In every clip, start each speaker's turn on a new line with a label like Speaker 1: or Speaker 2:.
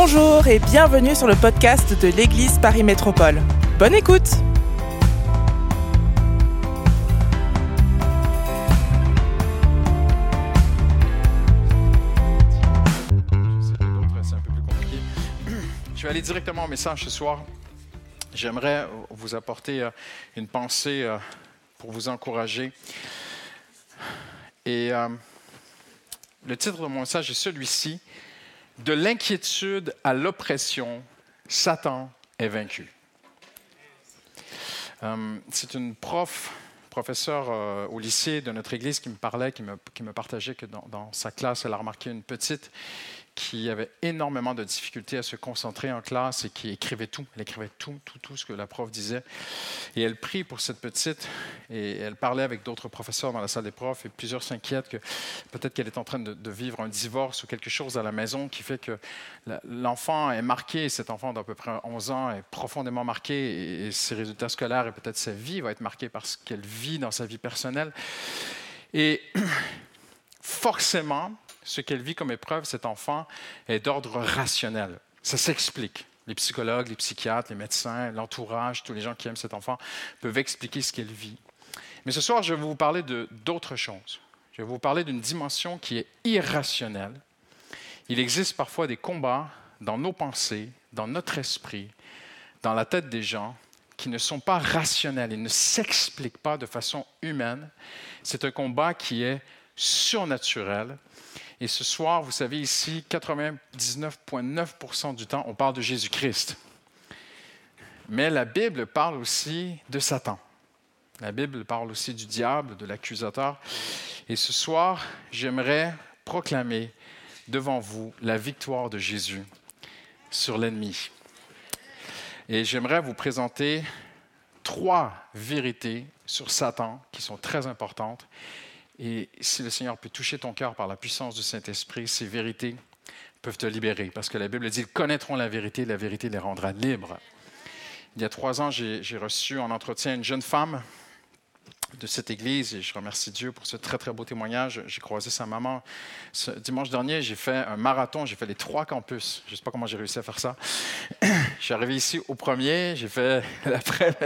Speaker 1: Bonjour et bienvenue sur le podcast de l'Église Paris Métropole. Bonne écoute.
Speaker 2: Je vais aller directement au message ce soir. J'aimerais vous apporter euh, une pensée euh, pour vous encourager. Et euh, le titre de mon message est celui-ci De l'inquiétude à l'oppression, Satan est vaincu. Euh, C'est une prof, professeure euh, au lycée de notre église qui me parlait, qui me, partageait que dans sa classe, elle a remarqué une petite qui avait énormément de difficultés à se concentrer en classe et qui écrivait tout. Elle écrivait tout, tout, tout ce que la prof disait. Et elle prie pour cette petite et elle parlait avec d'autres professeurs dans la salle des profs et plusieurs s'inquiètent que peut-être qu'elle est en train de, vivre un divorce ou quelque chose à la maison qui fait que l'enfant est marqué, cet enfant d'à peu près 11 ans est profondément marqué et, et ses résultats scolaires et peut-être sa vie va être marquée par ce qu'elle vit dans sa vie personnelle. Et forcément, ce qu'elle vit comme épreuve, cet enfant, est d'ordre rationnel. Ça s'explique. Les psychologues, les psychiatres, les médecins, l'entourage, tous les gens qui aiment cet enfant peuvent expliquer ce qu'elle vit. Mais ce soir, je vais vous parler d'autre chose. Je vais vous parler d'une dimension qui est irrationnelle. Il existe parfois des combats dans nos pensées, dans notre esprit, dans la tête des gens, qui ne sont pas rationnels, ils ne s'expliquent pas de façon humaine. C'est un combat qui est surnaturel. Et ce soir, vous savez, ici, 99,9% du temps, on parle de Jésus-Christ. Mais la Bible parle aussi de Satan. La Bible parle aussi du diable, de l'accusateur. Et ce soir, j'aimerais proclamer devant vous la victoire de Jésus sur l'ennemi. Et j'aimerais vous présenter trois vérités sur Satan qui sont très importantes. Et si le Seigneur peut toucher ton cœur par la puissance du Saint-Esprit, ces vérités peuvent te libérer. Parce que la Bible dit, ils connaîtront la vérité, la vérité les rendra libres. Il y a trois ans, j'ai j'ai reçu en entretien une jeune femme de cette église et je remercie Dieu pour ce très très beau témoignage. J'ai croisé sa maman ce dimanche dernier. J'ai fait un marathon, j'ai fait les trois campus. Je ne sais pas comment j'ai réussi à faire ça. Je suis arrivé ici au premier, j'ai fait après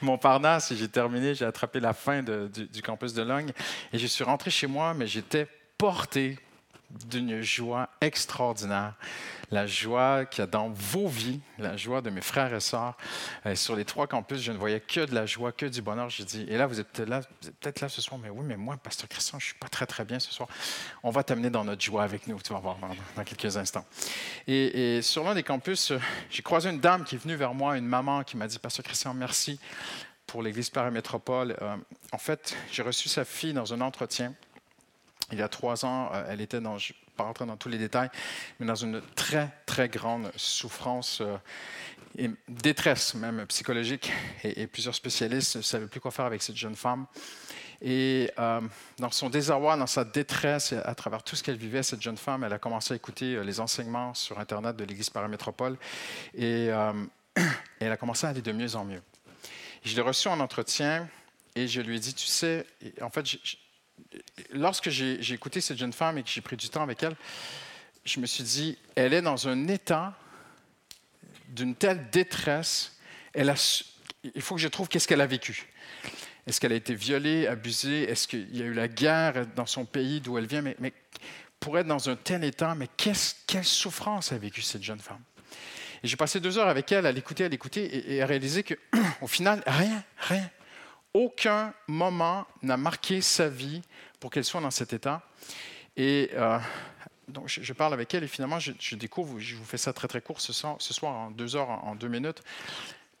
Speaker 2: Montparnasse et j'ai terminé, j'ai attrapé la fin du campus de Logne et je suis rentré chez moi, mais j'étais porté d'une joie extraordinaire. La joie qu'il y a dans vos vies, la joie de mes frères et sœurs. Euh, sur les trois campus, je ne voyais que de la joie, que du bonheur. J'ai dit, et là, vous êtes peut-être là, ce soir, mais oui, mais moi, Pasteur Christian, je ne suis pas très, très bien ce soir. On va t'amener dans notre joie avec nous, tu vas voir dans, quelques instants. Et, sur l'un des campus, euh, j'ai croisé une dame qui est venue vers moi, une maman qui m'a dit, Pasteur Christian, merci pour l'Église Paramétropole. Euh, en fait, j'ai reçu sa fille dans un entretien. Il y a trois ans, elle était dans, rentrer dans tous les détails, mais dans une très, très grande souffrance euh, et détresse même psychologique. Et, plusieurs spécialistes ne savaient plus quoi faire avec cette jeune femme. Et euh, dans son désarroi, dans sa détresse, à travers tout ce qu'elle vivait, cette jeune femme, elle a commencé à écouter euh, les enseignements sur Internet de l'Église Paramétropole. Et, euh, et elle a commencé à aller de mieux en mieux. Je l'ai reçue en entretien et je lui ai dit, tu sais, en fait, lorsque j'ai écouté cette jeune femme et que j'ai pris du temps avec elle, je me suis dit, elle est dans un état d'une telle détresse, il faut que je trouve qu'est-ce qu'elle a vécu. Est-ce qu'elle a été violée, abusée? Est-ce qu'il y a eu la guerre dans son pays d'où elle vient? Mais, pour être dans un tel état, mais quelle souffrance a vécu cette jeune femme? J'ai passé deux heures avec elle à l'écouter, à l'écouter et, et à réaliser qu'au final, rien, rien. Aucun moment n'a marqué sa vie pour qu'elle soit dans cet état. Et euh, donc, je, parle avec elle et finalement, je, découvre, je vous fais ça très très court ce soir, en deux heures, en, deux minutes,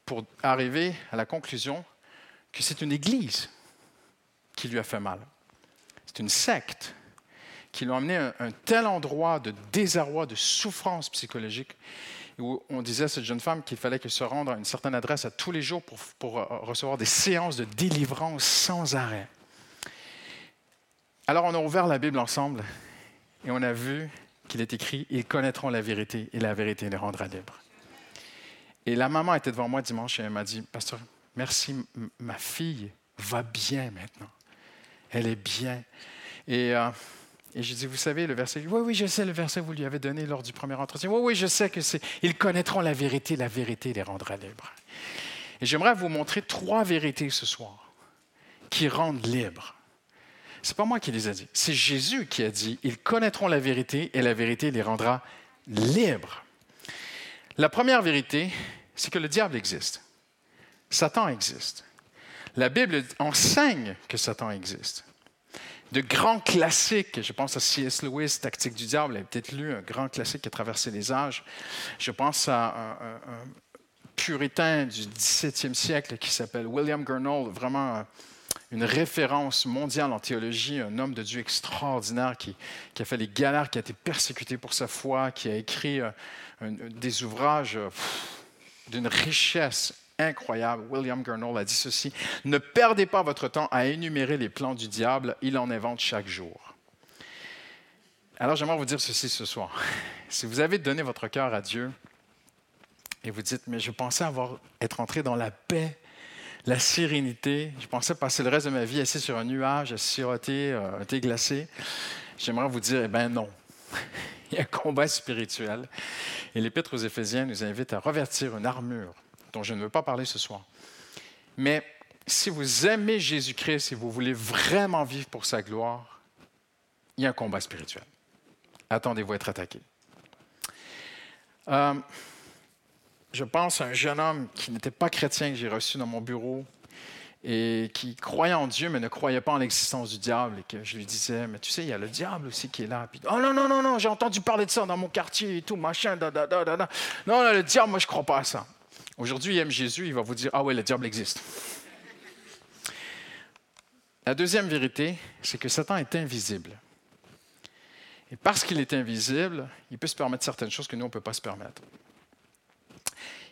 Speaker 2: pour arriver à la conclusion que c'est une église qui lui a fait mal. C'est une secte qui l'a emmené à un, tel endroit de désarroi, de souffrance psychologique, où on disait à cette jeune femme qu'il fallait qu'elle se rende à une certaine adresse à tous les jours pour, pour euh, recevoir des séances de délivrance sans arrêt. Alors on a ouvert la Bible ensemble et on a vu qu'il est écrit, ils connaîtront la vérité et la vérité les rendra libres. Et la maman était devant moi dimanche et elle m'a dit, Pasteur, merci, ma fille va bien maintenant. Elle est bien. Et euh, Et je dis, vous savez, le verset, oui, oui, je sais le verset que vous lui avez donné lors du premier entretien. Oui, oui, je sais que c'est, ils connaîtront la vérité, la vérité les rendra libres. Et j'aimerais vous montrer trois vérités ce soir qui rendent libres. C'est pas moi qui les ai dit, c'est Jésus qui a dit, ils connaîtront la vérité et la vérité les rendra libres. La première vérité, c'est que le diable existe. Satan existe. La Bible enseigne que Satan existe de grands classiques. Je pense à C.S. Lewis, Tactique du diable. Vous avez peut-être lu un grand classique qui a traversé les âges. Je pense à un, puritain du 17e siècle qui s'appelle William Gurnall, vraiment une référence mondiale en théologie, un homme de Dieu extraordinaire qui, a fait les galères, qui a été persécuté pour sa foi, qui a écrit euh, des ouvrages d'une richesse incroyable. William Gurnall a dit ceci Ne perdez pas votre temps à énumérer les plans du diable, il en invente chaque jour. Alors j'aimerais vous dire ceci ce soir. Si vous avez donné votre cœur à Dieu et vous dites Mais je pensais avoir, être entré dans la paix, la sérénité, je pensais passer le reste de ma vie assis sur un nuage, à siroter euh, un thé glacé, j'aimerais vous dire Eh bien non. Il y a un combat spirituel. Et l'Épître aux Éphésiens nous invite à revertir une armure dont je ne veux pas parler ce soir. Mais si vous aimez Jésus-Christ et vous voulez vraiment vivre pour sa gloire, il y a un combat spirituel. Attendez-vous à être attaqué. Euh, je pense à un jeune homme qui n'était pas chrétien que j'ai reçu dans mon bureau et qui croyait en Dieu mais ne croyait pas en l'existence du diable et que je lui disais mais tu sais il y a le diable aussi qui est là puis oh non non non non j'ai entendu parler de ça dans mon quartier et tout machin da da da da, non le diable moi je crois pas à ça Aujourd'hui, il aime Jésus, il va vous dire Ah ouais, le diable existe. La deuxième vérité, c'est que Satan est invisible. Et parce qu'il est invisible, il peut se permettre certaines choses que nous, on peut pas se permettre.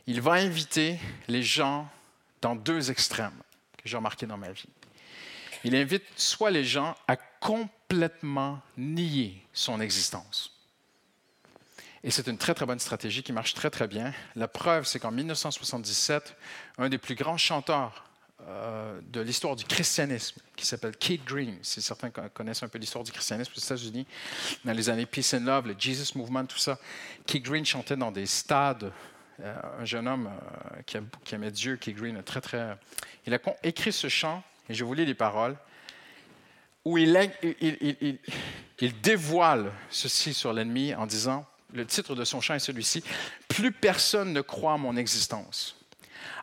Speaker 2: Il va inviter les gens dans deux extrêmes que j'ai remarqué dans ma vie. Il invite soit les gens à complètement nier son existence. Et c'est une très, très bonne stratégie qui marche très, très bien. La preuve, c'est qu'en 1977, un des plus grands chanteurs euh, de l'histoire du christianisme, qui s'appelle Keith Green, si certains connaissent un peu l'histoire du christianisme aux États-Unis, dans les années Peace and Love, le Jesus Movement, tout ça, Keith Green chantait dans des stades. Euh, un jeune homme euh, qui, qui, aimait Dieu, Keith Green, très, très. Il a écrit ce chant, et je vous lis les paroles, où il dévoile ceci sur l'ennemi en disant le titre de son chant est celui-ci, Plus personne ne croit à mon existence.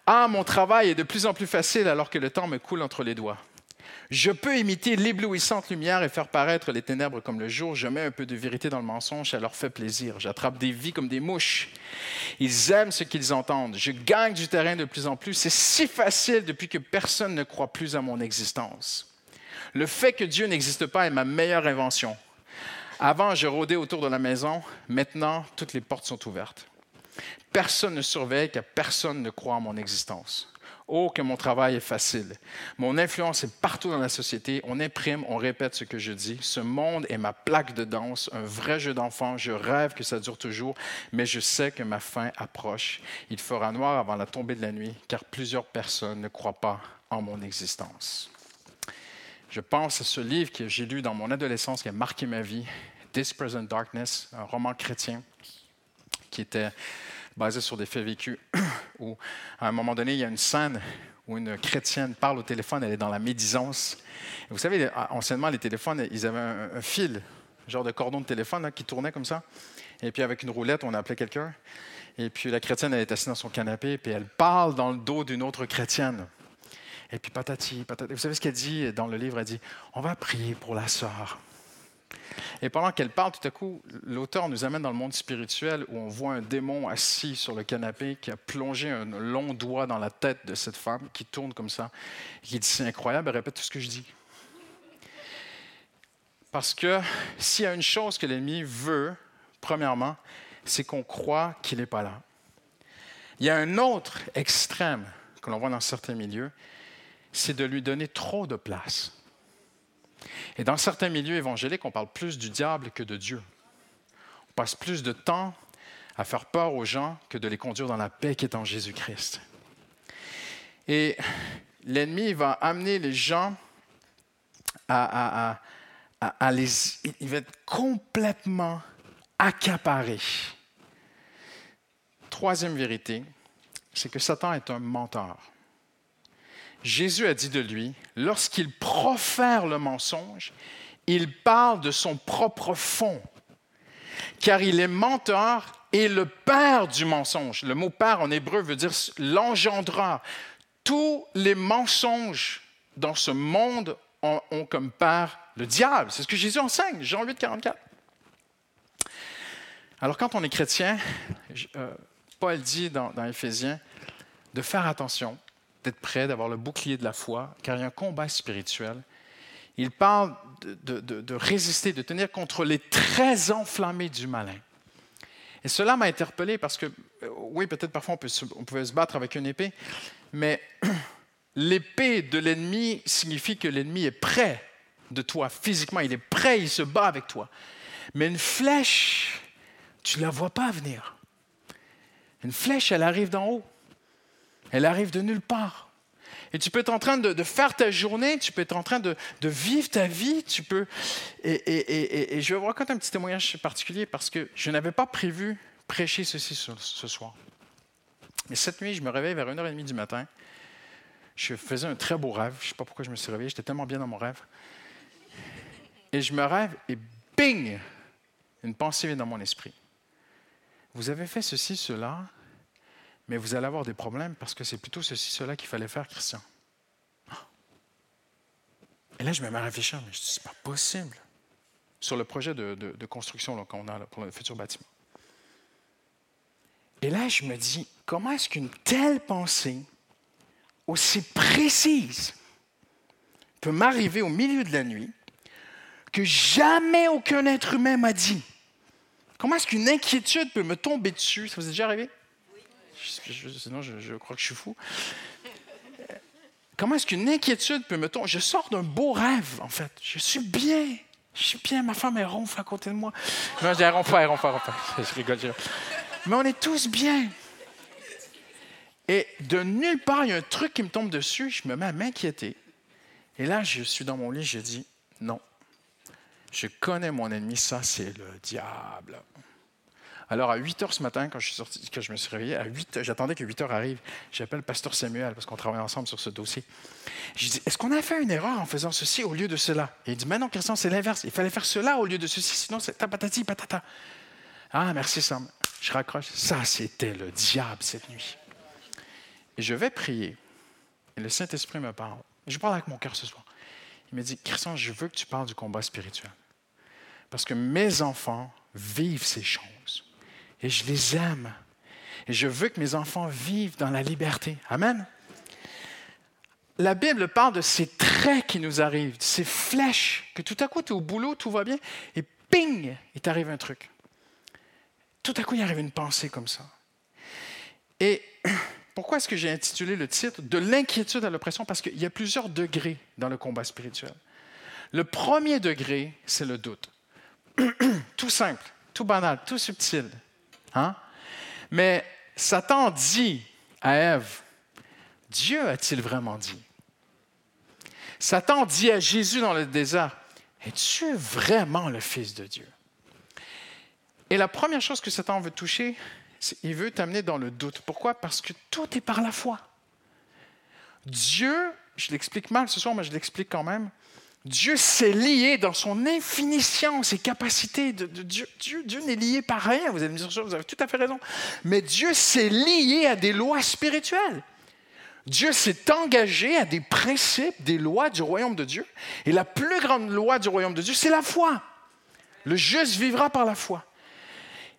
Speaker 2: Ah, mon travail est de plus en plus facile alors que le temps me coule entre les doigts. Je peux imiter l'éblouissante lumière et faire paraître les ténèbres comme le jour. Je mets un peu de vérité dans le mensonge, ça leur fait plaisir. J'attrape des vies comme des mouches. Ils aiment ce qu'ils entendent. Je gagne du terrain de plus en plus. C'est si facile depuis que personne ne croit plus à mon existence. Le fait que Dieu n'existe pas est ma meilleure invention. Avant, je rôdais autour de la maison. Maintenant, toutes les portes sont ouvertes. Personne ne surveille, car personne ne croit en mon existence. Oh, que mon travail est facile. Mon influence est partout dans la société. On imprime, on répète ce que je dis. Ce monde est ma plaque de danse, un vrai jeu d'enfant. Je rêve que ça dure toujours, mais je sais que ma fin approche. Il fera noir avant la tombée de la nuit, car plusieurs personnes ne croient pas en mon existence. Je pense à ce livre que j'ai lu dans mon adolescence qui a marqué ma vie, This Present Darkness, un roman chrétien qui était basé sur des faits vécus, où à un moment donné, il y a une scène où une chrétienne parle au téléphone, elle est dans la médisance. vous savez, anciennement, les téléphones, ils avaient un, fil, un genre de cordon de téléphone qui tournait comme ça. Et puis avec une roulette, on appelait quelqu'un. Et puis la chrétienne, elle est assise dans son canapé, puis elle parle dans le dos d'une autre chrétienne. Et puis patati, patati. Vous savez ce qu'elle dit dans le livre? Elle dit, on va prier pour la sœur. Et pendant qu'elle parle, tout à coup, l'auteur nous amène dans le monde spirituel où on voit un démon assis sur le canapé qui a plongé un long doigt dans la tête de cette femme qui tourne comme ça et qui dit C'est incroyable, elle répète tout ce que je dis. Parce que s'il y a une chose que l'ennemi veut, premièrement, c'est qu'on croit qu'il n'est pas là. Il y a un autre extrême que l'on voit dans certains milieux, c'est de lui donner trop de place. Et dans certains milieux évangéliques, on parle plus du diable que de Dieu. On passe plus de temps à faire peur aux gens que de les conduire dans la paix qui est en Jésus-Christ. Et l'ennemi va amener les gens à, à, les, il va être complètement accaparé. Troisième vérité, c'est que Satan est un menteur. Jésus a dit de lui, lorsqu'il profère le mensonge, il parle de son propre fond, car il est menteur et le père du mensonge. Le mot père en hébreu veut dire l'engendreur. Tous les mensonges dans ce monde ont, comme père le diable. C'est ce que Jésus enseigne, Jean 8, 44. Alors quand on est chrétien, euh, Paul dit dans, dans Éphésiens de faire attention, d'être prêt, d'avoir le bouclier de la foi, car il y a un combat spirituel. Il parle de, de résister, de tenir contre les traits enflammés du malin. Et cela m'a interpellé parce que, euh, oui, peut-être parfois on, peut on pouvait se battre avec une épée, mais l'épée de l'ennemi signifie que l'ennemi est près de toi physiquement, il est prêt, il se bat avec toi. Mais une flèche, tu ne la vois pas venir. Une flèche, elle arrive d'en haut. Elle arrive de nulle part. Et tu peux être en train de, faire ta journée, tu peux être en train de, vivre ta vie, tu peux... Et, je vais vous raconter un petit témoignage particulier parce que je n'avais pas prévu prêcher ceci ce, ce soir. Mais cette nuit, je me réveille vers 1h30 du matin. Je faisais un très beau rêve. Je ne sais pas pourquoi je me suis réveillé. J'étais tellement bien dans mon rêve. Et je me rêve et bing, une pensée vient dans mon esprit. Vous avez fait ceci, cela, mais vous allez avoir des problèmes parce que c'est plutôt ceci, cela qu'il fallait faire, Christian. Et là, je me mets à réfléchir, mais je dis, c'est pas possible. Sur le projet de, construction qu'on a pour le futur bâtiment. Et là, je me dis, comment est-ce qu'une telle pensée, aussi précise, peut m'arriver au milieu de la nuit, que jamais aucun être humain m'a dit? Comment est-ce qu'une inquiétude peut me tomber dessus? Ça vous est déjà arrivé? Sinon je, crois que je suis fou. Comment est-ce qu'une inquiétude peut me tomber? Je sors d'un beau rêve, en fait. Je suis bien. Je suis bien. Ma femme, est ronfle à côté de moi. Non, je dis, ronfle, ronfle, Je rigole. Mais on est tous bien. Et de nulle part, il y a un truc qui me tombe dessus. Je me mets à m'inquiéter. Et là, je suis dans mon lit, je dis, non. Je connais mon ennemi, ça, c'est le diable. Alors, à 8 heures ce matin, quand je, me suis réveillé, à 8 j'attendais que 8 heures arrive. J'appelle Pasteur Samuel parce qu'on travaille ensemble sur ce dossier. Je dis Est-ce qu'on a fait une erreur en faisant ceci au lieu de cela? Et il dit Mais non, Christian, c'est l'inverse. Il fallait faire cela au lieu de ceci, sinon c'est tapatati patata. Ah, merci Sam. Je raccroche. Ça, c'était le diable cette nuit. Et je vais prier. Et le Saint-Esprit me parle. je parle avec mon cœur ce soir. Il me dit Christian, je veux que tu parles du combat spirituel. Parce que mes enfants vivent ces choses et je les aime. Et je veux que mes enfants vivent dans la liberté. Amen. La Bible parle de ces traits qui nous arrivent, ces flèches, que tout à coup, tu es au boulot, tout va bien, et ping, il t'arrive un truc. Tout à coup, il arrive une pensée comme ça. Et pourquoi est-ce que j'ai intitulé le titre De l'inquiétude à l'oppression Parce qu'il y a plusieurs degrés dans le combat spirituel. Le premier degré, c'est le doute. tout simple, tout banal, tout subtil. Hein? Mais Satan dit à Ève, Dieu a-t-il vraiment dit? Satan dit à Jésus dans le désert, es-tu vraiment le Fils de Dieu? Et la première chose que Satan veut toucher, c'est il veut t'amener dans le doute. Pourquoi? Parce que tout est par la foi. Dieu, je l'explique mal ce soir, mais je l'explique quand même, Dieu s'est lié dans son infinie science et capacité. De, Dieu, Dieu, n'est lié par rien. Vous dire, vous avez tout à fait raison. Mais Dieu s'est lié à des lois spirituelles. Dieu s'est engagé à des principes, des lois du royaume de Dieu. Et la plus grande loi du royaume de Dieu, c'est la foi. Le juste vivra par la foi.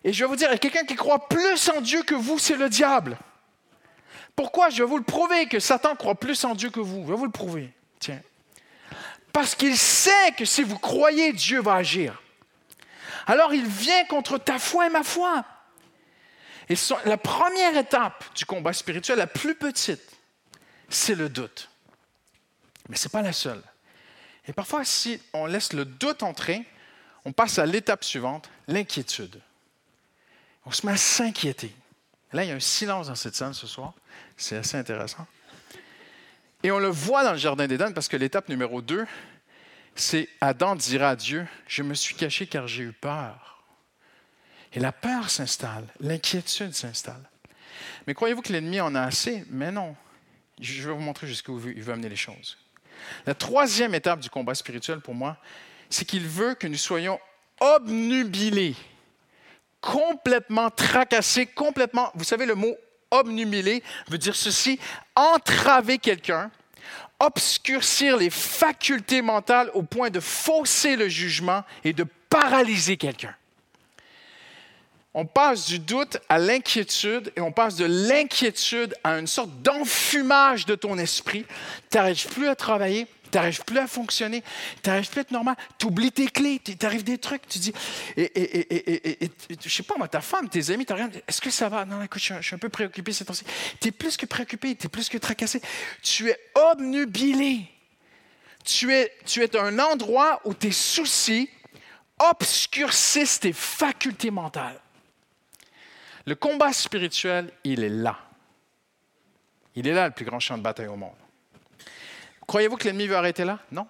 Speaker 2: Et je vais vous dire, quelqu'un qui croit plus en Dieu que vous, c'est le diable. Pourquoi? Je vais vous le prouver que Satan croit plus en Dieu que vous. Je vais vous le prouver. Tiens, parce qu'il sait que si vous croyez, Dieu va agir. Alors il vient contre ta foi et ma foi. Et la première étape du combat spirituel, la plus petite, c'est le doute. Mais ce n'est pas la seule. Et parfois, si on laisse le doute entrer, on passe à l'étape suivante, l'inquiétude. On se met à s'inquiéter. Là, il y a un silence dans cette scène ce soir. C'est assez intéressant. Et on le voit dans le Jardin d'Éden parce que l'étape numéro 2, c'est Adam dira à Dieu, je me suis caché car j'ai eu peur. Et la peur s'installe, l'inquiétude s'installe. Mais croyez-vous que l'ennemi en a assez? Mais non. Je vais vous montrer jusqu'où il veut amener les choses. La troisième étape du combat spirituel pour moi, c'est qu'il veut que nous soyons obnubilés, complètement tracassés, complètement. Vous savez, le mot obnubilé veut dire ceci entraver quelqu'un, obscurcir les facultés mentales au point de fausser le jugement et de paralyser quelqu'un. On passe du doute à l'inquiétude et on passe de l'inquiétude à une sorte d'enfumage de ton esprit. Tu n'arrives plus à travailler, tu n'arrives plus à fonctionner, tu n'arrives plus à être normal, tu oublies tes clés, tu arrives des trucs, tu dis, et, et, et, je sais pas, moi, ta femme, tes amis, tu regardes, est-ce que ça va? Non, écoute, je, suis un peu préoccupé ces temps-ci. Tu es plus que préoccupé, tu es plus que tracassé. Tu es obnubilé. Tu es, tu es un endroit où tes soucis obscurcissent tes facultés mentales. Le combat spirituel, il est là. Il est là, le plus grand champ de bataille au monde. Croyez-vous que l'ennemi veut arrêter là? Non.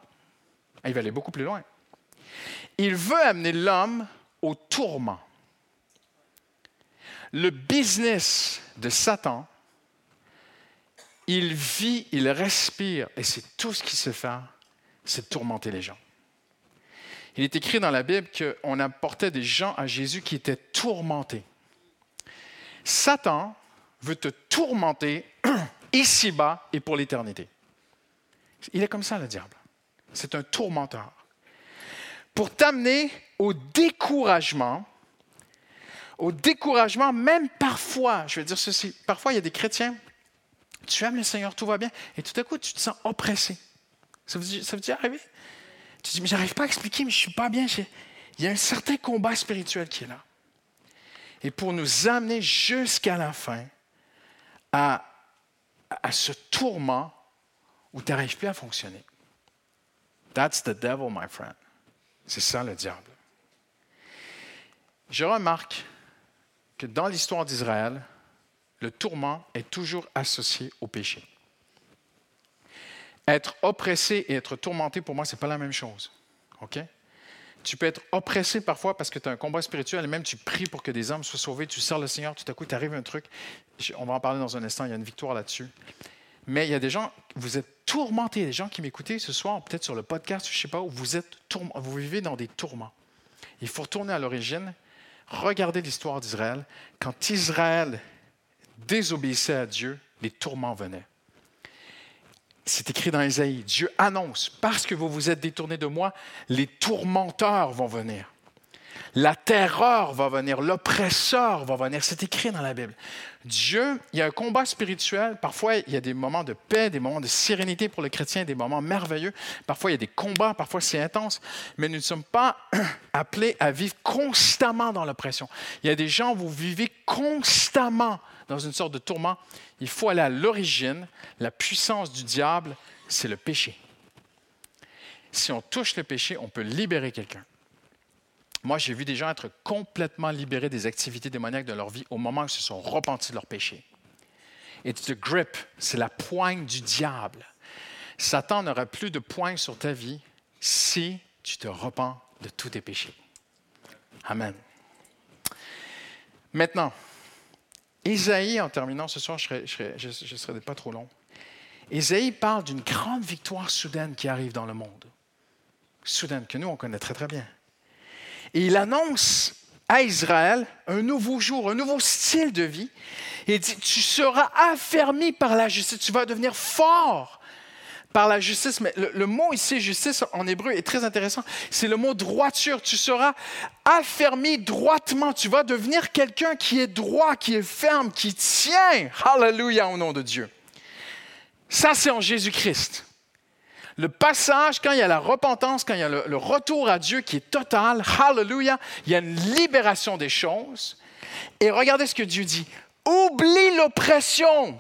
Speaker 2: Il va aller beaucoup plus loin. Il veut amener l'homme au tourment. Le business de Satan, il vit, il respire, et c'est tout ce qu'il sait faire, c'est tourmenter les gens. Il est écrit dans la Bible qu'on apportait des gens à Jésus qui étaient tourmentés. Satan veut te tourmenter ici-bas et pour l'éternité. Il est comme ça, le diable. C'est un tourmenteur. Pour t'amener au découragement, au découragement, même parfois, je vais dire ceci, parfois il y a des chrétiens, tu aimes le Seigneur, tout va bien, et tout à coup tu te sens oppressé. Ça vous, ça dit arriver? Tu te dis, mais j'arrive pas à expliquer, mais je suis pas bien. Il y a un certain combat spirituel qui est là. Et pour nous amener jusqu'à la fin à, à ce tourment où tu n'arrives plus à fonctionner. That's the devil, my friend. C'est ça le diable. Je remarque que dans l'histoire d'Israël, le tourment est toujours associé au péché. Être oppressé et être tourmenté, pour moi, ce n'est pas la même chose. OK? Tu peux être oppressé parfois parce que tu as un combat spirituel et même tu pries pour que des âmes soient sauvées, tu sers le Seigneur, tout à coup, tu arrives un truc. On va en parler dans un instant, il y a une victoire là-dessus. Mais il y a des gens, vous êtes tourmentés, des gens qui m'écoutent ce soir, peut-être sur le podcast, je ne sais pas, où vous, êtes vous vivez dans des tourments. Il faut retourner à l'origine, regarder l'histoire d'Israël. Quand Israël désobéissait à Dieu, les tourments venaient. C'est écrit dans Isaïe, Dieu annonce, parce que vous vous êtes détournés de moi, les tourmenteurs vont venir. La terreur va venir, l'oppresseur va venir. C'est écrit dans la Bible. Dieu, il y a un combat spirituel. Parfois, il y a des moments de paix, des moments de sérénité pour le chrétien, des moments merveilleux. Parfois, il y a des combats, parfois c'est intense. Mais nous ne sommes pas appelés à vivre constamment dans l'oppression. Il y a des gens, vous vivez constamment dans une sorte de tourment. Il faut aller à l'origine. La puissance du diable, c'est le péché. Si on touche le péché, on peut libérer quelqu'un. Moi, j'ai vu des gens être complètement libérés des activités démoniaques de leur vie au moment où ils se sont repentis de leur péché. It's the grip, c'est la poigne du diable. Satan n'aura plus de poigne sur ta vie si tu te repens de tous tes péchés. Amen. Maintenant, Isaïe, en terminant ce soir, je ne serai, pas trop long. Isaïe parle d'une grande victoire soudaine qui arrive dans le monde. Soudaine, que nous, on connaît très très bien. Et il annonce à Israël un nouveau jour, un nouveau style de vie. Il dit, tu seras affermi par la justice, tu vas devenir fort par la justice. Mais le, mot ici, justice, en hébreu, est très intéressant. C'est le mot droiture. Tu seras affermi droitement. Tu vas devenir quelqu'un qui est droit, qui est ferme, qui tient. Hallelujah au nom de Dieu. Ça, c'est en Jésus-Christ le passage, quand il y a la repentance, quand il y a le, retour à Dieu qui est total, hallelujah, il y a une libération des choses. Et regardez ce que Dieu dit. Oublie l'oppression,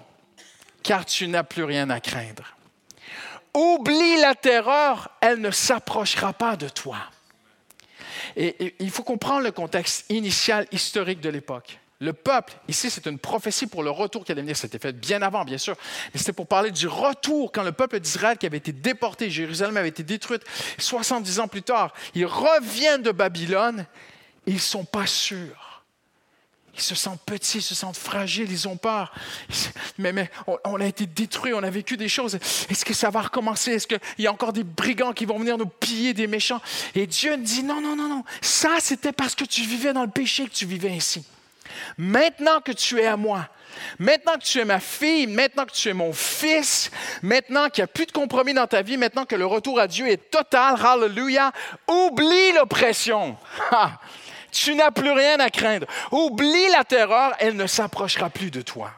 Speaker 2: car tu n'as plus rien à craindre. Oublie la terreur, elle ne s'approchera pas de toi. Et, il faut comprendre le contexte initial historique de l'époque. Le peuple, ici, c'est une prophétie pour le retour qui allait venir. C'était fait bien avant, bien sûr. Mais c'était pour parler du retour quand le peuple d'Israël qui avait été déporté, Jérusalem avait été détruite 70 ans plus tard, ils reviennent de Babylone ils ne sont pas sûrs. Ils se sentent petits, ils se sentent fragiles, ils ont peur. Mais, mais on, a été détruits, on a vécu des choses. Est-ce que ça va recommencer? Est-ce qu'il y a encore des brigands qui vont venir nous piller, des méchants? Et Dieu dit, non, non, non, non. Ça, c'était parce que tu vivais dans le péché que tu vivais ainsi. Maintenant que tu es à moi, maintenant que tu es ma fille, maintenant que tu es mon fils, maintenant qu'il n'y a plus de compromis dans ta vie, maintenant que le retour à Dieu est total, hallelujah, oublie l'oppression. Tu n'as plus rien à craindre. Oublie la terreur, elle ne s'approchera plus de toi.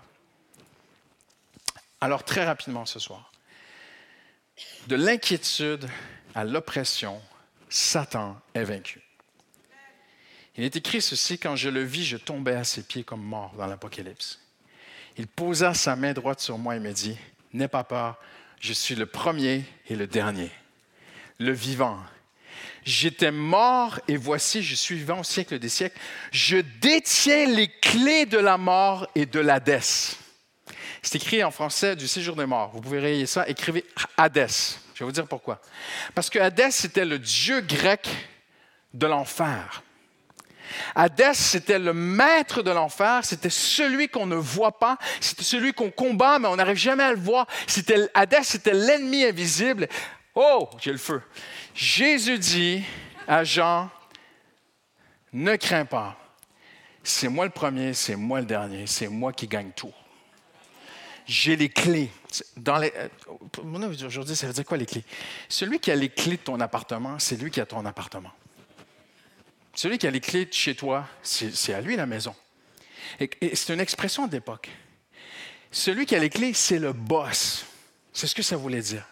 Speaker 2: Alors très rapidement ce soir, de l'inquiétude à l'oppression, Satan est vaincu. Il est écrit ceci, quand je le vis, je tombais à ses pieds comme mort dans l'Apocalypse. Il posa sa main droite sur moi et me dit, N'aie pas peur, je suis le premier et le dernier, le vivant. J'étais mort et voici, je suis vivant au siècle des siècles. Je détiens les clés de la mort et de l'Hadès. C'est écrit en français du séjour des morts. Vous pouvez rayer ça. Écrivez Hadès. Je vais vous dire pourquoi. Parce que Hadès, c'était le dieu grec de l'enfer. Hadès, c'était le maître de l'enfer, c'était celui qu'on ne voit pas, c'était celui qu'on combat, mais on n'arrive jamais à le voir. C'était, Hadès, c'était l'ennemi invisible. Oh, j'ai le feu. Jésus dit à Jean, ne crains pas, c'est moi le premier, c'est moi le dernier, c'est moi qui gagne tout. J'ai les clés. Dans les, euh, aujourd'hui, ça veut dire quoi les clés? Celui qui a les clés de ton appartement, c'est lui qui a ton appartement. Celui qui a les clés de chez toi, c'est à lui la maison. Et, c'est une expression d'époque. Celui qui a les clés, c'est le boss. C'est ce que ça voulait dire.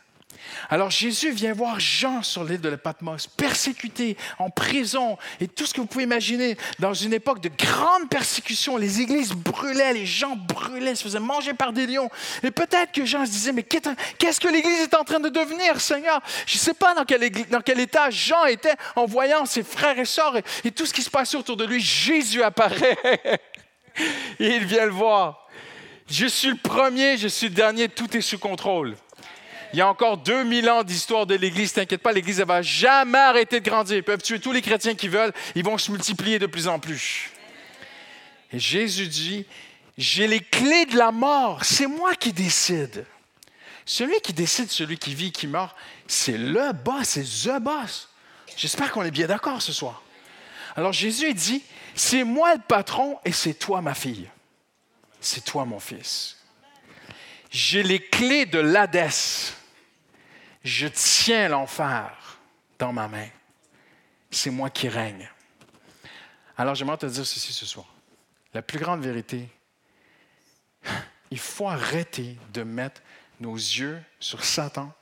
Speaker 2: Alors Jésus vient voir Jean sur l'île de Patmos, persécuté, en prison, et tout ce que vous pouvez imaginer, dans une époque de grande persécution, les églises brûlaient, les gens brûlaient, se faisaient manger par des lions. Et peut-être que Jean se disait, mais qu'est-ce que l'Église est en train de devenir, Seigneur? Je ne sais pas dans quel, dans quel, état Jean était en voyant ses frères et sœurs et tout ce qui se passait autour de lui. Jésus apparaît et il vient le voir. Je suis le premier, je suis le dernier, tout est sous contrôle. Il y a encore 2000 ans d'histoire de l'Église. T'inquiète pas, l'Église ne va jamais arrêter de grandir. Ils peuvent tuer tous les chrétiens qui veulent. Ils vont se multiplier de plus en plus. Et Jésus dit, j'ai les clés de la mort. C'est moi qui décide. Celui qui décide, celui qui vit, qui meurt, c'est le boss, c'est the boss. J'espère qu'on est bien d'accord ce soir. Alors Jésus dit, c'est moi le patron et c'est toi ma fille. C'est toi mon fils. J'ai les clés de l'Hadès je tiens l'enfer dans ma main. C'est moi qui règne. Alors j'aimerais te dire ceci ce soir. La plus grande vérité, il faut arrêter de mettre nos yeux sur Satan.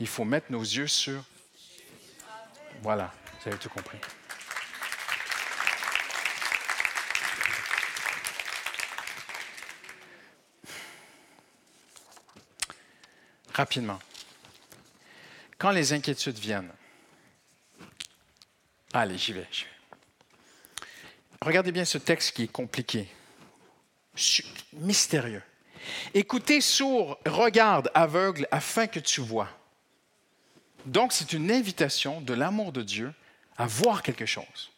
Speaker 2: Il faut mettre nos yeux sur... Voilà, vous avez tout compris. Rapidement quand les inquiétudes viennent, allez, j'y vais, Regardez bien ce texte qui est compliqué, mystérieux. Écoutez sourd, regarde aveugle afin que tu vois. Donc c'est une invitation de l'amour de Dieu à voir quelque chose.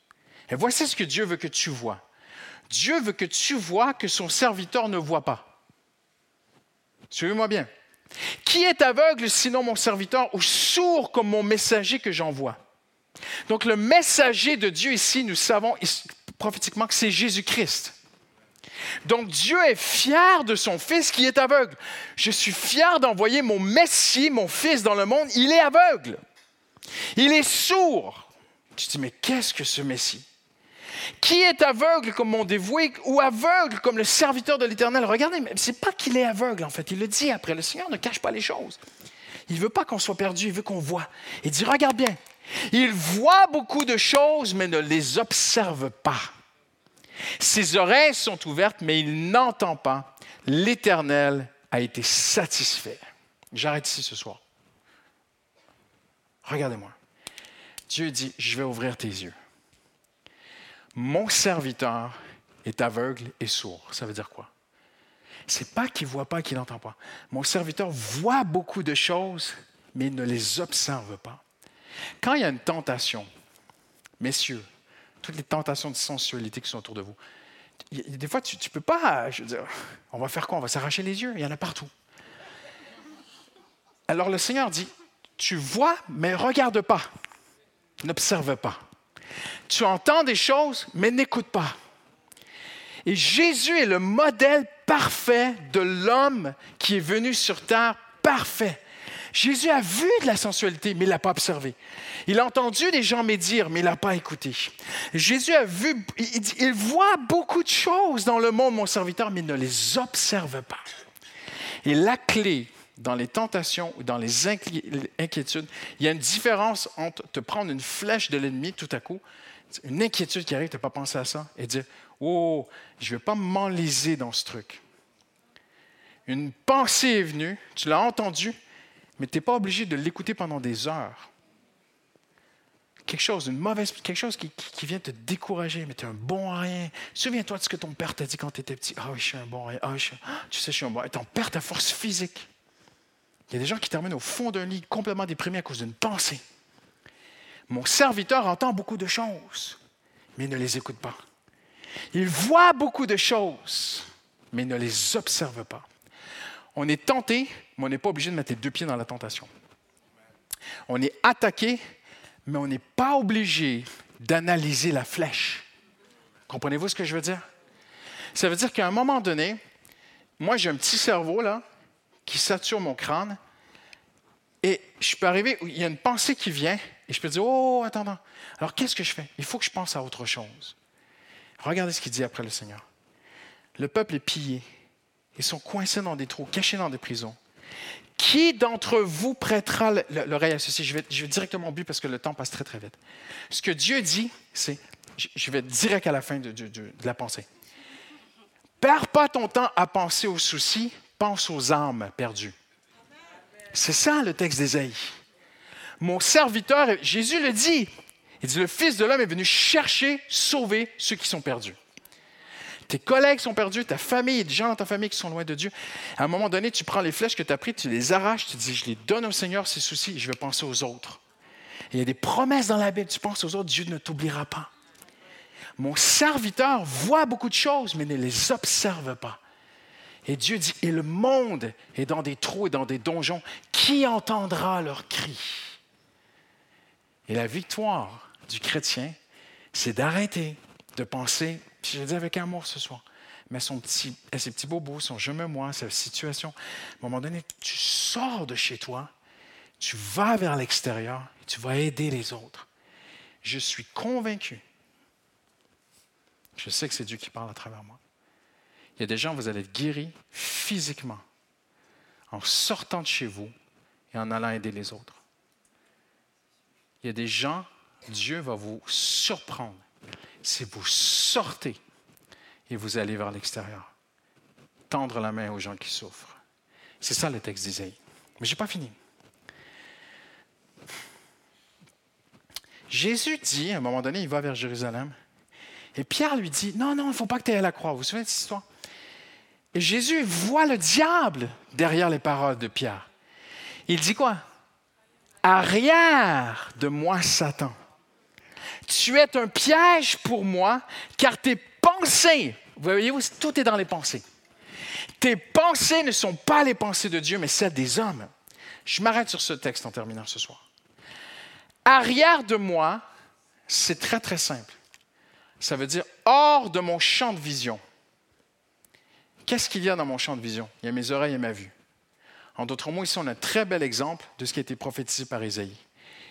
Speaker 2: Et voici ce que Dieu veut que tu vois. Dieu veut que tu vois que son serviteur ne voit pas. Suivez-moi bien. Qui est aveugle sinon mon serviteur ou sourd comme mon messager que j'envoie? Donc le messager de Dieu ici, nous savons prophétiquement que c'est Jésus-Christ. Donc Dieu est fier de son Fils qui est aveugle. Je suis fier d'envoyer mon Messie, mon Fils dans le monde. Il est aveugle. Il est sourd. Tu te dis, mais qu'est-ce que ce Messie? Qui est aveugle comme mon dévoué ou aveugle comme le serviteur de l'Éternel? Regardez, ce n'est pas qu'il est aveugle, en fait. Il le dit après. Le Seigneur ne cache pas les choses. Il veut pas qu'on soit perdu, il veut qu'on voit. Il dit, regarde bien. Il voit beaucoup de choses, mais ne les observe pas. Ses oreilles sont ouvertes, mais il n'entend pas. L'Éternel a été satisfait. J'arrête ici ce soir. Regardez-moi. Dieu dit, je vais ouvrir tes yeux mon serviteur est aveugle et sourd. Ça veut dire quoi? C'est pas qu'il voit pas, qu'il n'entend pas. Mon serviteur voit beaucoup de choses, mais il ne les observe pas. Quand il y a une tentation, messieurs, toutes les tentations de sensualité qui sont autour de vous, des fois, tu ne peux pas, je veux dire, on va faire quoi? On va s'arracher les yeux, il y en a partout. Alors le Seigneur dit, tu vois, mais regarde pas, n'observe pas. Tu entends des choses, mais n'écoute pas. Et Jésus est le modèle parfait de l'homme qui est venu sur terre parfait. Jésus a vu de la sensualité, mais il ne l'a pas observé. Il a entendu des gens médire, mais il ne l'a pas écouté. Jésus a vu, il, il, voit beaucoup de choses dans le monde, mon serviteur, mais il ne les observe pas. Et la clé dans les tentations ou dans les inquiétudes, il y a une différence entre te prendre une flèche de l'ennemi tout à coup, une inquiétude qui arrive, tu n'as pas pensé à ça, et dire Oh, je ne vais pas m'enliser dans ce truc. Une pensée est venue, tu l'as entendue, mais tu n'es pas obligé de l'écouter pendant des heures. Quelque chose, une mauvaise, quelque chose qui, vient te décourager, mais tu es un bon à rien. Souviens-toi de ce que ton père t'a dit quand tu étais petit. Ah oui, je suis un bon à rien. Ah, tu sais, je suis un bon à rien. Ton père ta force physique. Il y a des gens qui terminent au fond d'un lit complètement déprimés à cause d'une pensée. Mon serviteur entend beaucoup de choses, mais ne les écoute pas. Il voit beaucoup de choses, mais ne les observe pas. On est tenté, mais on n'est pas obligé de mettre les deux pieds dans la tentation. On est attaqué, mais on n'est pas obligé d'analyser la flèche. Comprenez-vous ce que je veux dire? Ça veut dire qu'à un moment donné, moi j'ai un petit cerveau là qui sature mon crâne et je peux arriver, il y a une pensée qui vient et je peux dire, oh, attends. Alors qu'est-ce que je fais? Il faut que je pense à autre chose. Regardez ce qu'il dit après le Seigneur. Le peuple est pillé. Ils sont coincés dans des trous, cachés dans des prisons. Qui d'entre vous prêtera l'oreille à ceci? Je vais, je vais directement au but parce que le temps passe très, très vite. Ce que Dieu dit, c'est, je vais direct à la fin de, de la pensée. Perds pas ton temps à penser aux soucis, pense aux âmes perdues. C'est ça le texte d'Ésaïe. Mon serviteur, Jésus le dit, il dit, le Fils de l'homme est venu chercher, sauver ceux qui sont perdus. Tes collègues sont perdus, ta famille, des gens dans ta famille qui sont loin de Dieu. À un moment donné, tu prends les flèches que tu as prises, tu les arraches, tu dis, je les donne au Seigneur, ces soucis, je vais penser aux autres. il y a des promesses dans la Bible, tu penses aux autres, Dieu ne t'oubliera pas. Mon serviteur voit beaucoup de choses, mais ne les observe pas. Et Dieu dit, et le monde est dans des trous et dans des donjons, qui entendra leurs cris? Et la victoire du chrétien, c'est d'arrêter de penser je le dis avec amour ce soir. Mais son petit, ses petits bobos, son je me moi, sa situation, à un moment donné, tu sors de chez toi, tu vas vers l'extérieur et tu vas aider les autres. Je suis convaincu. Je sais que c'est Dieu qui parle à travers moi. Il y a des gens, vous allez être guéris physiquement en sortant de chez vous et en allant aider les autres. Il y a des gens, Dieu va vous surprendre si vous sortez et vous allez vers l'extérieur. Tendre la main aux gens qui souffrent. C'est ça le texte d'Isaïe. Mais je n'ai pas fini. Jésus dit, à un moment donné, il va vers Jérusalem. Et Pierre lui dit, non, non, il ne faut pas que tu ailles à la croix. Vous vous souvenez de cette histoire? Et Jésus voit le diable derrière les paroles de Pierre. Il dit quoi? Arrière de moi, Satan. Tu es un piège pour moi, car tes pensées, vous voyez, tout est dans les pensées. Tes pensées ne sont pas les pensées de Dieu, mais celles des hommes. Je m'arrête sur ce texte en terminant ce soir. Arrière de moi, c'est très très simple. Ça veut dire hors de mon champ de vision. Qu'est-ce qu'il y a dans mon champ de vision? Il y a mes oreilles et ma vue. En d'autres mots, ici, on a un très bel exemple de ce qui a été prophétisé par Isaïe.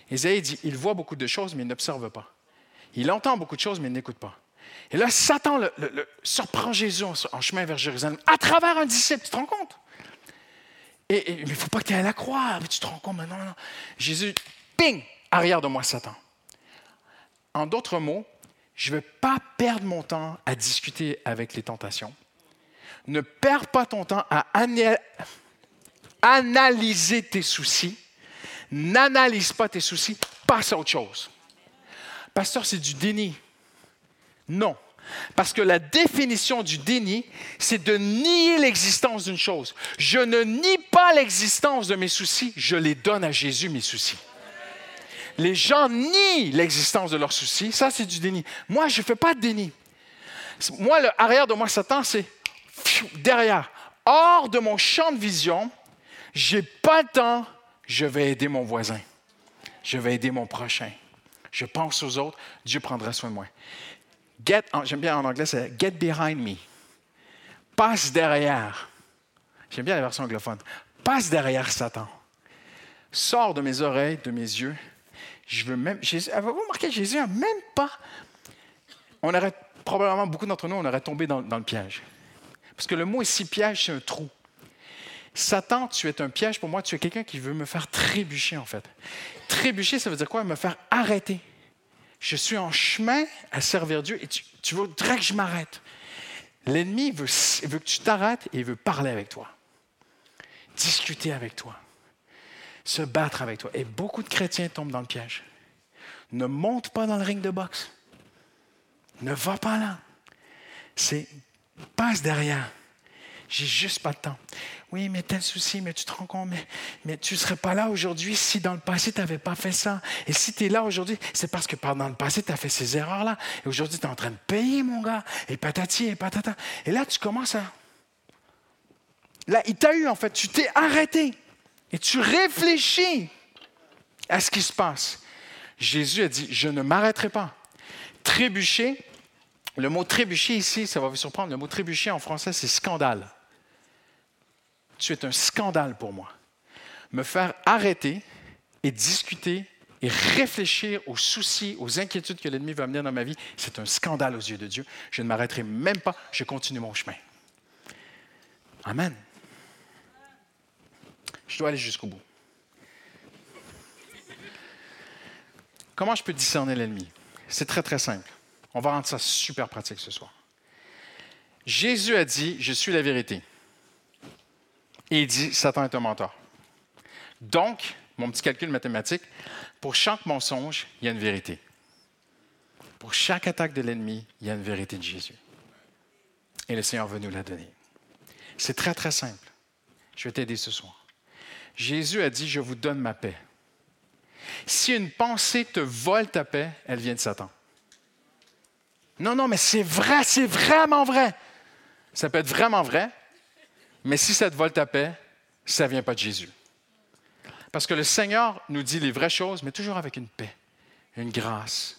Speaker 2: Isaïe dit, il voit beaucoup de choses, mais il n'observe pas. Il entend beaucoup de choses, mais il n'écoute pas. Et là, Satan le, surprend Jésus en, chemin vers Jérusalem à travers un disciple. Tu te rends compte? Et, mais il ne faut pas que tu à la croix. Tu te rends compte maintenant. Non, Jésus, ping, arrière de moi, Satan. En d'autres mots, je ne veux pas perdre mon temps à discuter avec les tentations. Ne perds pas ton temps à analyser tes soucis. N'analyse pas tes soucis. Passe à autre chose. Pasteur, c'est du déni. Non. Parce que la définition du déni, c'est de nier l'existence d'une chose. Je ne nie pas l'existence de mes soucis, je les donne à Jésus, mes soucis. Les gens nient l'existence de leurs soucis, ça c'est du déni. Moi, je ne fais pas de déni. Moi, le arrière de moi, Satan, c'est derrière, hors de mon champ de vision, j'ai pas le temps, je vais aider mon voisin. Je vais aider mon prochain. Je pense aux autres, Dieu prendra soin de moi. Get, j'aime bien en anglais, c'est get behind me. Passe derrière. J'aime bien la version anglophone. Passe derrière Satan. Sors de mes oreilles, de mes yeux. Je veux même. Avez-vous remarqué, Jésus n'a même pas. On aurait, probablement, beaucoup d'entre nous, on aurait tombé dans le piège. Parce que le mot ici, piège, c'est un trou. Satan, tu es un piège pour moi, tu es quelqu'un qui veut me faire trébucher, en fait. Trébucher, ça veut dire quoi? Me faire arrêter. Je suis en chemin à servir Dieu et tu, voudrais que je m'arrête. L'ennemi veut, veut que tu t'arrêtes et il veut parler avec toi, discuter avec toi, se battre avec toi. Et beaucoup de chrétiens tombent dans le piège. Ne monte pas dans le ring de boxe. Ne va pas là. C'est passe derrière. J'ai juste pas le temps. Oui, mais tel souci, mais tu te rends compte, mais, tu ne serais pas là aujourd'hui si dans le passé, tu n'avais pas fait ça. Et si tu es là aujourd'hui, c'est parce que pendant le passé, tu as fait ces erreurs-là. Et aujourd'hui, tu es en train de payer, mon gars. Et patati et patata. Et là, tu commences à. Là, il t'a eu, en fait. Tu t'es arrêté. Et tu réfléchis à ce qui se passe. Jésus a dit Je ne m'arrêterai pas. Trébucher, le mot trébucher ici, ça va vous surprendre. Le mot trébucher en français, c'est scandale tu es un scandale pour moi. Me faire arrêter et discuter et réfléchir aux soucis, aux inquiétudes que l'ennemi va amener dans ma vie, c'est un scandale aux yeux de Dieu. Je ne m'arrêterai même pas, je continue mon chemin. Amen. Je dois aller jusqu'au bout. Comment je peux discerner l'ennemi? C'est très, très simple. On va rendre ça super pratique ce soir. Jésus a dit, je suis la vérité. Et il dit, Satan est un menteur. Donc, mon petit calcul mathématique, pour chaque mensonge, il y a une vérité. Pour chaque attaque de l'ennemi, il y a une vérité de Jésus. Et le Seigneur veut nous la donner. C'est très, très simple. Je vais t'aider ce soir. Jésus a dit, je vous donne ma paix. Si une pensée te vole ta paix, elle vient de Satan. Non, non, mais c'est vrai, c'est vraiment vrai. Ça peut être vraiment vrai, mais si ça te vole ta paix, ça ne vient pas de Jésus. Parce que le Seigneur nous dit les vraies choses, mais toujours avec une paix, une grâce.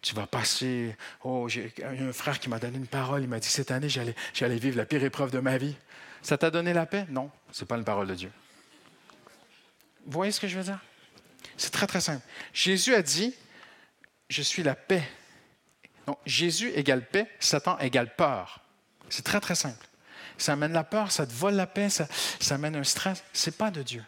Speaker 2: Tu vas passer. Oh, j'ai un frère qui m'a donné une parole. Il m'a dit cette année, j'allais, j'allais vivre la pire épreuve de ma vie. Ça t'a donné la paix? Non, ce n'est pas une parole de Dieu. Vous voyez ce que je veux dire? C'est très, très simple. Jésus a dit Je suis la paix. Donc, Jésus égale paix, Satan égale peur. C'est très, très simple ça amène la peur, ça te vole la paix, ça, amène un stress. C'est pas de Dieu.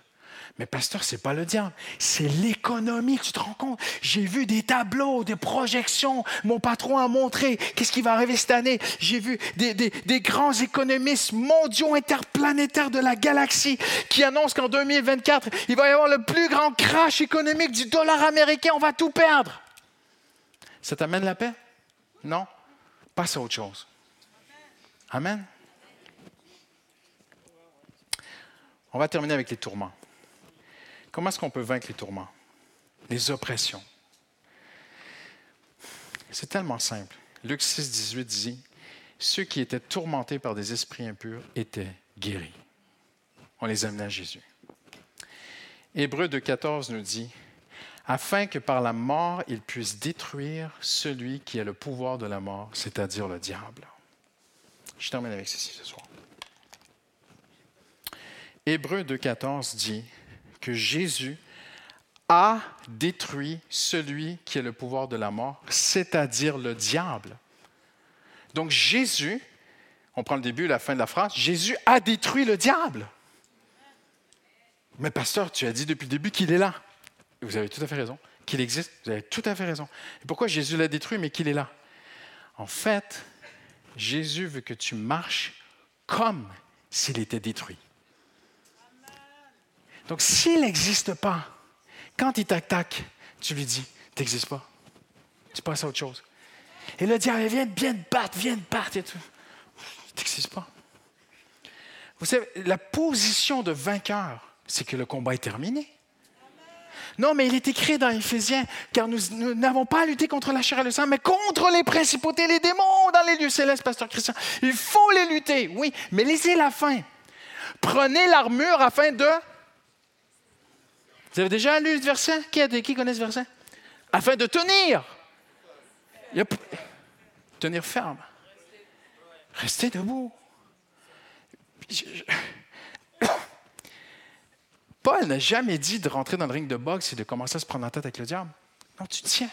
Speaker 2: Mais pasteur, c'est pas le diable, c'est l'économie. Tu te rends compte J'ai vu des tableaux, des projections. Mon patron a montré qu'est-ce qui va arriver cette année. J'ai vu des, grands économistes mondiaux interplanétaires de la galaxie qui annoncent qu'en 2024, il va y avoir le plus grand crash économique du dollar américain. On va tout perdre. Ça t'amène la paix? Non Passe à autre chose. Amen. On va terminer avec les tourments. Comment est-ce qu'on peut vaincre les tourments? Les oppressions. C'est tellement simple. Luc 6, 18 dit Ceux qui étaient tourmentés par des esprits impurs étaient guéris. On les amenait à Jésus. Hébreu 2, 14 nous dit Afin que par la mort, ils puissent détruire celui qui a le pouvoir de la mort, c'est-à-dire le diable. Je termine avec ceci ce soir. Hébreu 2.14 dit que Jésus a détruit celui qui a le pouvoir de la mort, c'est-à-dire le diable. Donc Jésus, on prend le début et la fin de la phrase, Jésus a détruit le diable. Mais pasteur, tu as dit depuis le début qu'il est là. Vous avez tout à fait raison. Qu'il existe, vous avez tout à fait raison. Et pourquoi Jésus l'a détruit, mais qu'il est là? En fait, Jésus veut que tu marches comme s'il était détruit. Donc, s'il n'existe pas, quand il t'attaque, tu lui dis, tu n'existes pas. Tu passes à autre chose. Et le diable, vient, viens te battre, viens te battre et tout. T'excites pas. Vous savez, la position de vainqueur, c'est que le combat est terminé. Non, mais il est écrit dans Éphésiens, car nous n'avons pas à lutter contre la chair et le sang, mais contre les principautés, les démons dans les lieux célestes, pasteur Christian. Il faut les lutter, oui, mais laissez la fin. Prenez l'armure afin de... Vous avez déjà lu ce verset? Qui, qui connaît ce verset? Afin de tenir. Tenir ferme. Restez debout. Paul n'a jamais dit de rentrer dans le ring de boxe et de commencer à se prendre la tête avec le diable. Non, tu tiens.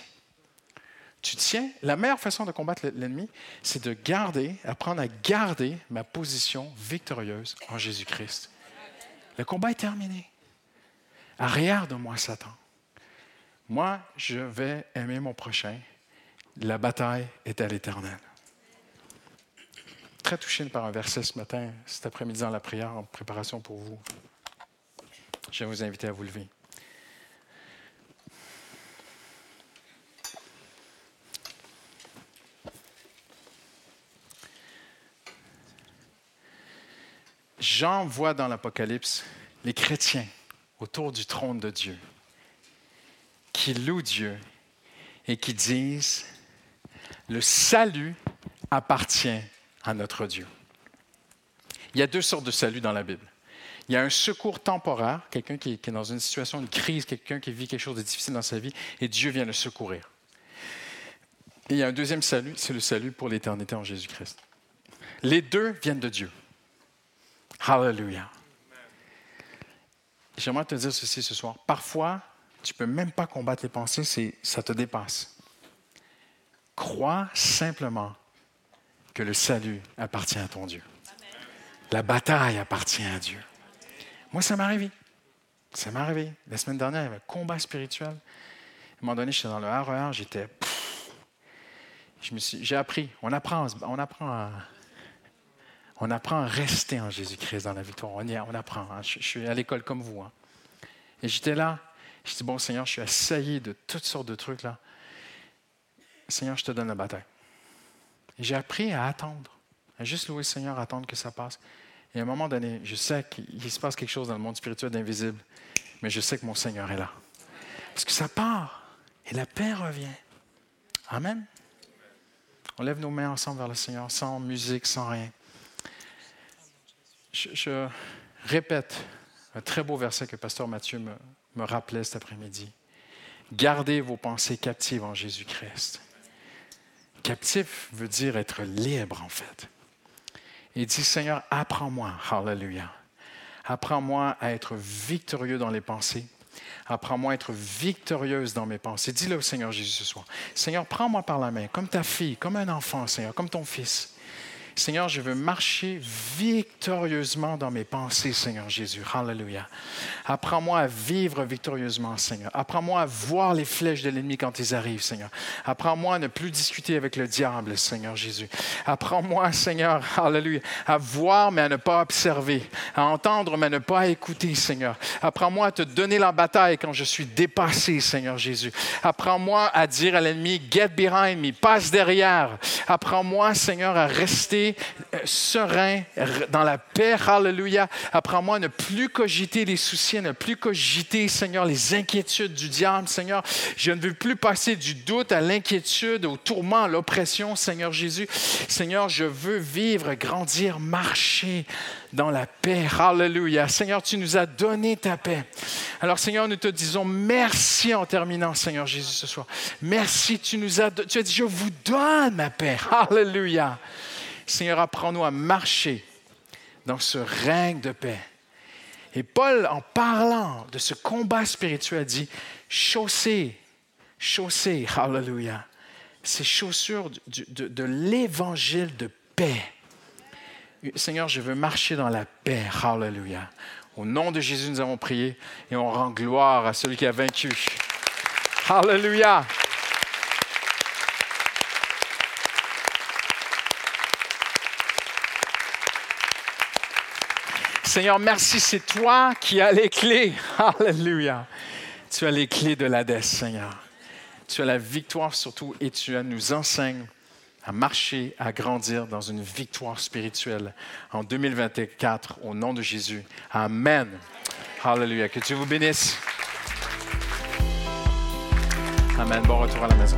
Speaker 2: Tu tiens. La meilleure façon de combattre l'ennemi, c'est de garder, apprendre à garder ma position victorieuse en Jésus-Christ. Le combat est terminé. Arrière de moi, Satan. Moi, je vais aimer mon prochain. La bataille est à l'éternel très touché par un verset ce matin, cet après-midi dans la prière en préparation pour vous. Je vais vous inviter à vous lever. Jean voit dans l'Apocalypse les chrétiens autour du trône de Dieu qui louent Dieu et qui disent, le salut appartient à notre Dieu. Il y a deux sortes de salut dans la Bible. Il y a un secours temporaire, quelqu'un qui, est dans une situation de crise, quelqu'un qui vit quelque chose de difficile dans sa vie, et Dieu vient le secourir. Et il y a un deuxième salut, c'est le salut pour l'éternité en Jésus-Christ. Les deux viennent de Dieu. Hallelujah. J'aimerais te dire ceci ce soir. Parfois, tu ne peux même pas combattre les pensées, ça te dépasse. Crois simplement que le salut appartient à ton Dieu. La bataille appartient à Dieu. Moi, ça m'est arrivé. Ça m'est arrivé. La semaine dernière, il y avait un combat spirituel. À un moment donné, j'étais dans le RER, j'étais. J'ai appris. On apprend, on apprend à, on apprend à rester en Jésus-Christ dans la victoire. On, y, on apprend. Hein. Je, suis à l'école comme vous. Hein. Et j'étais là. Je dis, bon Seigneur, je suis assailli de toutes sortes de trucs là. Seigneur, je te donne la bataille. Et j'ai appris à attendre, à juste louer le Seigneur, attendre que ça passe. Et à un moment donné, je sais qu'il se passe quelque chose dans le monde spirituel d'invisible, mais je sais que mon Seigneur est là. Parce que ça part et la paix revient. Amen. On lève nos mains ensemble vers le Seigneur, sans musique, sans rien. Je, répète un très beau verset que Pasteur Mathieu me, me rappelait cet après-midi. Gardez vos pensées captives en Jésus-Christ. Captif veut dire être libre, en fait. Il dit, Seigneur, apprends-moi, hallelujah. Apprends-moi à être victorieux dans les pensées. Apprends-moi à être victorieuse dans mes pensées. Dis-le au Seigneur Jésus ce soir. Seigneur, prends-moi par la main, comme ta fille, comme un enfant, Seigneur, comme ton fils. Seigneur, je veux marcher victorieusement dans mes pensées, Seigneur Jésus. Hallelujah. Apprends-moi à vivre victorieusement, Seigneur. Apprends-moi à voir les flèches de l'ennemi quand ils arrivent, Seigneur. Apprends-moi à ne plus discuter avec le diable, Seigneur Jésus. Apprends-moi, Seigneur, Hallelujah, à voir mais à ne pas observer, à entendre mais à ne pas écouter, Seigneur. Apprends-moi à te donner la bataille quand je suis dépassé, Seigneur Jésus. Apprends-moi à dire à l'ennemi, get behind me, passe derrière. Apprends-moi, Seigneur, à rester euh, serein, dans la paix. Alléluia. Apprends-moi à ne plus cogiter les soucis, à ne plus cogiter, Seigneur, les inquiétudes du diable. Seigneur, je ne veux plus passer du doute à l'inquiétude, au tourment, à l'oppression, Seigneur Jésus. Seigneur, je veux vivre, grandir, marcher dans la paix. Alléluia. Seigneur, tu nous as donné ta paix. Alors, Seigneur, nous te disons merci en terminant, Seigneur Jésus, ce soir. Merci, tu nous as, tu as dit, je vous donne ma paix. Alléluia. Seigneur, apprends-nous à marcher dans ce règne de paix. Et Paul, en parlant de ce combat spirituel, dit chaussez, chaussez, hallelujah, ces chaussures de l'évangile de paix. Seigneur, je veux marcher dans la paix, hallelujah. Au nom de Jésus, nous avons prié et on rend gloire à celui qui a vaincu. Hallelujah. Seigneur, merci, c'est toi qui as les clés. Alléluia. Tu as les clés de l'Hadès, Seigneur. Tu as la victoire surtout et tu nous enseignes à marcher, à grandir dans une victoire spirituelle en 2024 au nom de Jésus. Amen. Hallelujah. Que Dieu vous bénisse. Amen. Bon retour à la maison.